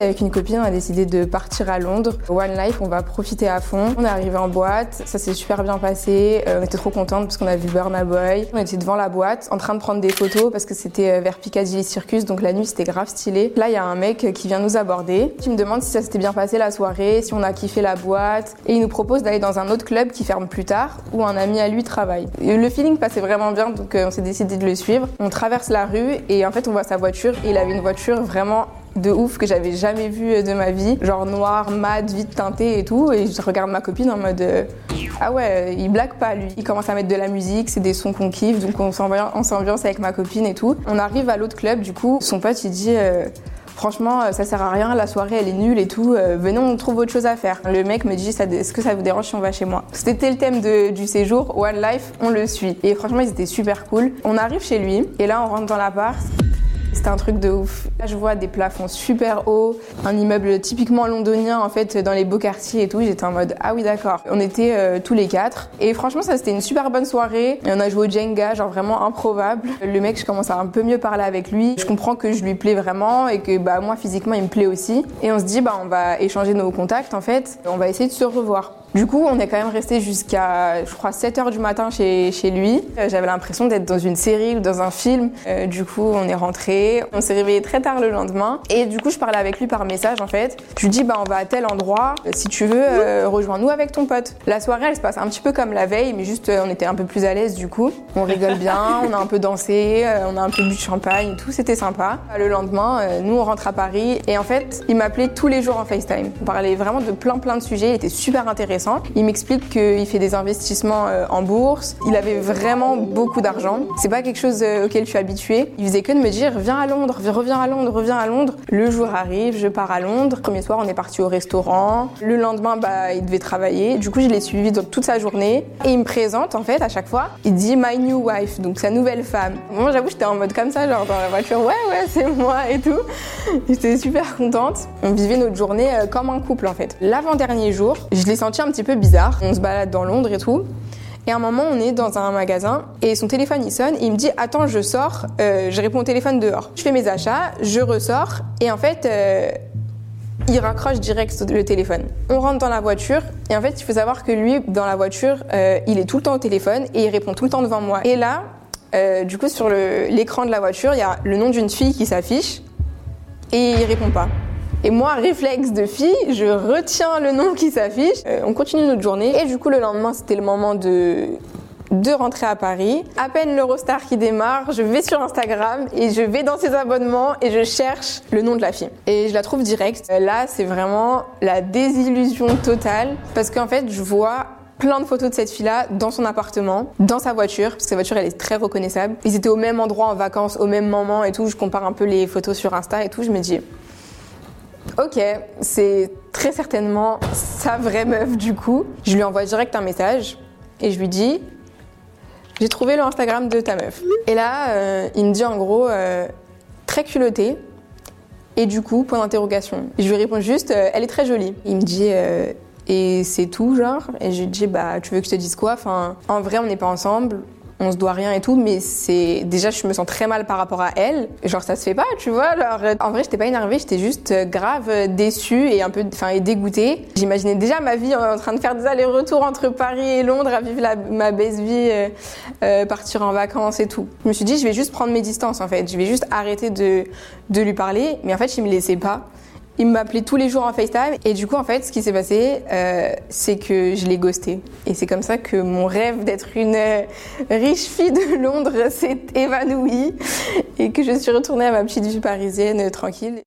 Avec une copine, on a décidé de partir à Londres. One Life, on va profiter à fond. On est arrivé en boîte, ça s'est super bien passé. Euh, on était trop contente parce qu'on a vu Burna Boy. On était devant la boîte, en train de prendre des photos parce que c'était euh, vers Piccadilly Circus, donc la nuit c'était grave stylé. Là, il y a un mec qui vient nous aborder, qui me demande si ça s'était bien passé la soirée, si on a kiffé la boîte, et il nous propose d'aller dans un autre club qui ferme plus tard, où un ami à lui travaille. Le feeling passait vraiment bien, donc euh, on s'est décidé de le suivre. On traverse la rue et en fait on voit sa voiture. Il avait une voiture vraiment de ouf que j'avais jamais vu de ma vie, genre noir, mat, vite teinté et tout. Et je regarde ma copine en mode euh, ah ouais, il blague pas lui. Il commence à mettre de la musique, c'est des sons qu'on kiffe, donc on s'ambiance avec ma copine et tout. On arrive à l'autre club, du coup, son pote il dit euh, Franchement, euh, ça sert à rien, la soirée elle est nulle et tout, venons, on trouve autre chose à faire. Le mec me dit Est-ce que ça vous dérange si on va chez moi? C'était le thème du séjour, One Life, on le suit. Et franchement, ils étaient super cool. On arrive chez lui et là on rentre dans l'appart. C'était un truc de ouf. Là, je vois des plafonds super hauts, un immeuble typiquement londonien en fait dans les beaux quartiers et tout. J'étais en mode ah oui d'accord. On était euh, tous les quatre et franchement ça c'était une super bonne soirée. Et on a joué au Jenga, genre vraiment improbable. Le mec, je commence à un peu mieux parler avec lui. Je comprends que je lui plais vraiment et que bah moi physiquement il me plaît aussi. Et on se dit bah on va échanger nos contacts en fait. On va essayer de se revoir. Du coup, on est quand même resté jusqu'à, je crois, 7 heures du matin chez, lui. Euh, j'avais l'impression d'être dans une série ou dans un film. Euh, du coup, on est rentré. On s'est réveillé très tard le lendemain. Et du coup, je parlais avec lui par message, en fait. Je lui dis, bah, on va à tel endroit. Euh, si tu veux, rejoins-nous avec ton pote. La soirée, elle se passe un petit peu comme la veille, mais juste, on était un peu plus à l'aise, du coup. On rigole bien, on a un peu dansé, on a un peu bu de champagne tout. C'était sympa. Le lendemain, nous, on rentre à Paris. Et en fait, il m'appelait tous les jours en FaceTime. On parlait vraiment de plein, plein de sujets. Il était super intéressant. Il m'explique qu'il fait des investissements euh, en bourse. Il avait vraiment beaucoup d'argent. C'est pas quelque chose euh, auquel je suis habituée. Il faisait que de me dire viens à Londres, reviens à Londres, reviens à Londres. Le jour arrive, je pars à Londres. Premier soir, on est parti au restaurant. Le lendemain, bah, il devait travailler. Du coup, je l'ai suivi toute sa journée. Et il me présente, en fait, à chaque fois, il dit my new wife, donc sa nouvelle femme. Moi, j'avoue, j'étais en mode comme ça, genre dans la voiture, ouais, ouais, c'est moi et tout. J'étais super contente. On vivait notre journée euh, comme un couple, en fait. L'avant-dernier jour, je l'ai senti un petit peu bizarre on se balade dans Londres et tout. Et à un moment, on est dans un magasin et son téléphone il sonne il me dit Attends, je sors, euh, je réponds au téléphone dehors. Je fais mes achats, je ressors et en fait, euh, il raccroche direct le téléphone. On rentre dans la voiture et en fait, il faut savoir que lui, dans la voiture, euh, il est tout le temps au téléphone et il répond tout le temps devant moi. Et là, du coup, sur l'écran de la voiture, il y a le nom d'une fille qui s'affiche et il répond pas. Et moi, réflexe de fille, je retiens le nom qui s'affiche. Euh, on continue notre journée. Et du coup, le lendemain, c'était le moment de de rentrer à Paris. À peine l'Eurostar qui démarre, je vais sur Instagram et je vais dans ses abonnements et je cherche le nom de la fille. Et je la trouve direct. Euh, là, c'est vraiment la désillusion totale parce qu'en fait, je vois plein de photos de cette fille-là dans son appartement, dans sa voiture, parce que sa voiture elle est très reconnaissable. Ils étaient au même endroit en vacances, au même moment et tout. Je compare un peu les photos sur Insta et tout. Je me dis, Ok, c'est très certainement sa vraie meuf du coup. Je lui envoie direct un message et je lui dis J'ai trouvé le Instagram de ta meuf. Et là, euh, il me dit en gros euh, très culotté. Et du coup, point d'interrogation. Je lui réponds juste euh, Elle est très jolie. Il me dit Et c'est tout, genre Et je lui dis Bah, tu veux que je te dise quoi? Enfin, en vrai, on n'est pas ensemble on se doit rien et tout, mais c'est déjà je me sens très mal par rapport à elle. Genre ça se fait pas, tu vois. Alors en vrai, j'étais pas énervée, j'étais juste euh, grave euh, déçue et un peu, enfin et dégoûtée. J'imaginais déjà ma vie en train de faire des allers-retours entre Paris et Londres, à vivre ma belle vie, euh, partir en vacances et tout. Je me suis dit, je vais juste prendre mes distances en fait. Je vais juste arrêter de de lui parler, mais en fait, il me laissait pas. Il m'appelait tous les jours en FaceTime et du coup en fait ce qui s'est passé euh, c'est que je l'ai ghosté et c'est comme ça que mon rêve d'être une euh, riche fille de Londres s'est évanoui et que je suis retournée à ma petite vie parisienne euh, tranquille.